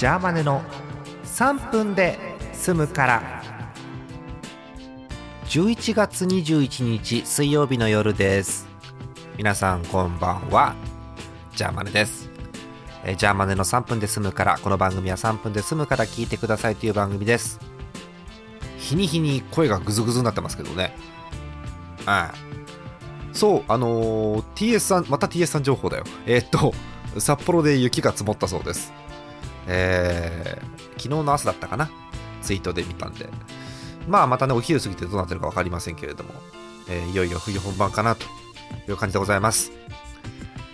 ジャーマネの3分で済むから。11月21日水曜日の夜です。皆さんこんばんは。ジャーマネです。えジャーマネの3分で済むからこの番組は3分で済むから聞いてくださいという番組です。日に日に声がグズグズになってますけどね。はい。そうあのー、TS さんまた TS さん情報だよ。えー、っと札幌で雪が積もったそうです。えー、昨日の朝だったかな？ツイートで見たんでまあまたねお昼過ぎてどうなってるか分かりませんけれども、えー、いよいよ冬本番かなという感じでございます、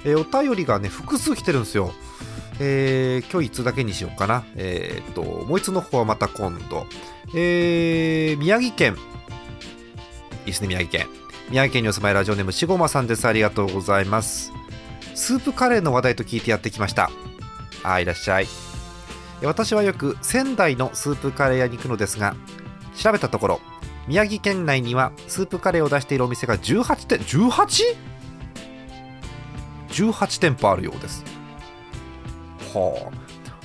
えー、お便りがね複数来てるんですよえー、今日1つだけにしようかな。えー、っと、もう1つの方はまた今度。えー、宮城県。いいですね、宮城県。宮城県にお住まいラジオネームしごまさんです。ありがとうございます。スープカレーの話題と聞いてやってきました。あ、いらっしゃい。私はよく仙台のスープカレー屋に行くのですが調べたところ宮城県内にはスープカレーを出しているお店が18店 18?18 店舗あるようです。はあ。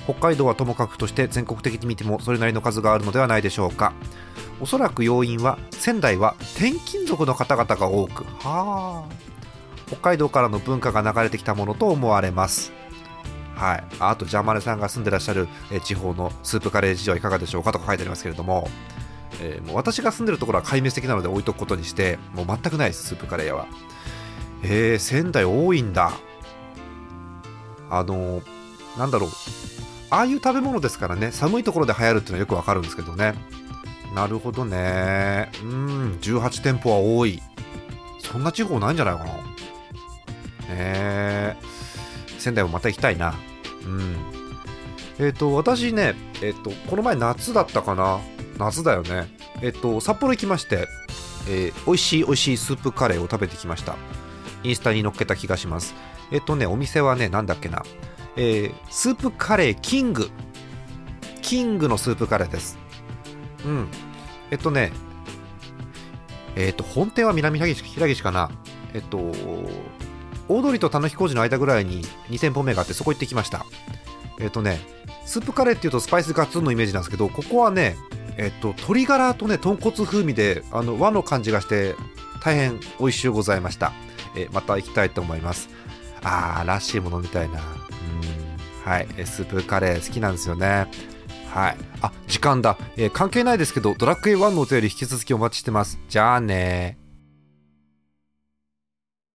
北海道はともかくとして全国的に見てもそれなりの数があるのではないでしょうか。おそらく要因は仙台は転勤族の方々が多く。はあ。北海道からの文化が流れてきたものと思われます。はい、あとジャンマネさんが住んでらっしゃる、え地方のスープカレー事情はいかがでしょうかとか書いてありますけれども、えー、もう私が住んでるところは壊滅的なので置いとくことにしてもう全くないですスープカレー屋は。えー、仙台多いんだ。あのー、なんだろう。ああいう食べ物ですからね寒いところで流行るっていうのはよくわかるんですけどね。なるほどね。うん18店舗は多い。そんな地方ないんじゃないかな。えー、仙台もまた行きたいな。うん。えっ、ー、と私ねえっ、ー、とこの前夏だったかな。夏だよね。えっ、と札幌行きましてえー、美味しい美味しいスープカレーを食べてきました。インスタに載っけた気がします。えっ、とねお店はねなんだっけな。え、スープカレーキング。キングのスープカレーです。うん。えっとねえっと本店は南平岸かな。えっと大通りと田之工事の間ぐらいに2店舗目があってそこ行ってきました。えっ、とねスープカレーっていうとスパイスガツンのイメージなんですけどここはねえっ、と鶏ガラとね豚骨風味であの和の感じがして大変美味しゅうございました、えまた行きたいと思います。あーらしいものみたいな。うんはい。スープカレー好きなんですよね。はい。あ時間だ、え、関係ないですけどドラクエ1のお便り引き続きお待ちしてます。じゃあね